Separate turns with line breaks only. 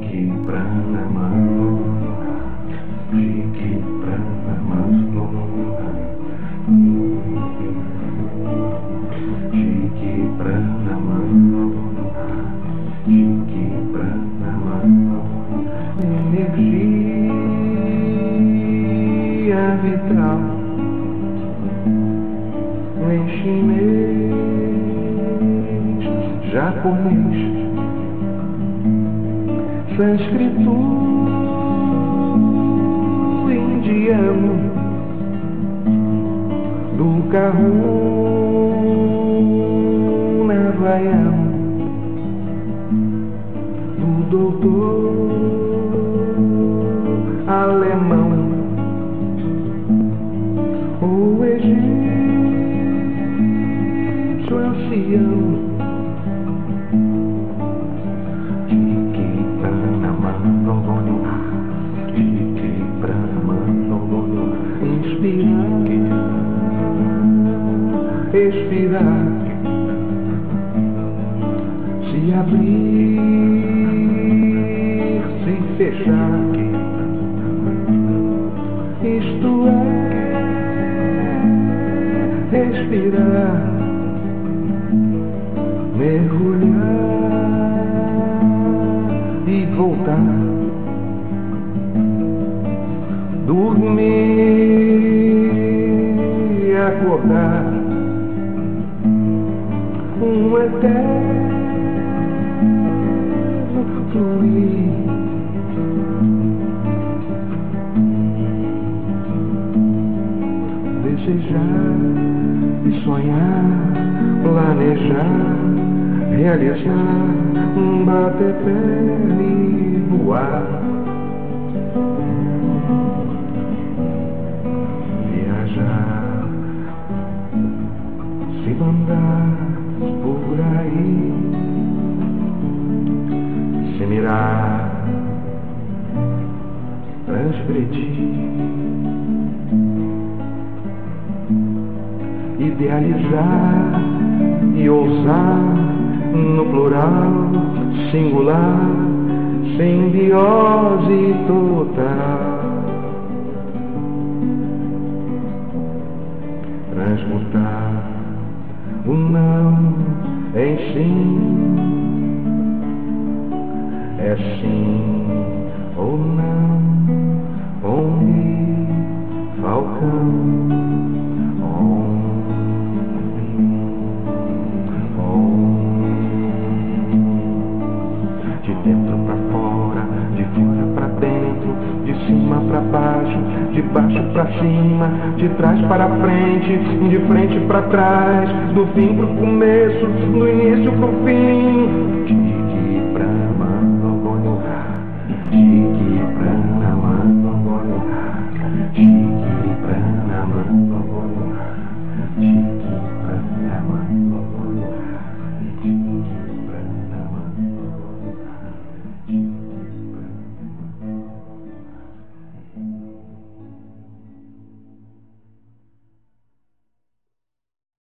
Fique prana mano, fique prana mano, fique prana mano, fique prana mano, energia vital, enche-me, já comece sânscrito, indiano, do carro havaiano, do doutor alemão. O egípcio ancião Inspirar Expirar Se abrir Se fechar Isto é respirar, mergulhar e voltar, dormir eterno fluir. Desejar e sonhar, planejar, realizar, bater pé e voar. Viajar, se mandar mirar, transgredir. idealizar e ousar no plural, singular, simbiose total. Transmutar o não em sim, é sim ou não, onde falcão. Pra baixo, de baixo pra cima, de trás para frente, de frente pra trás, do fim pro começo,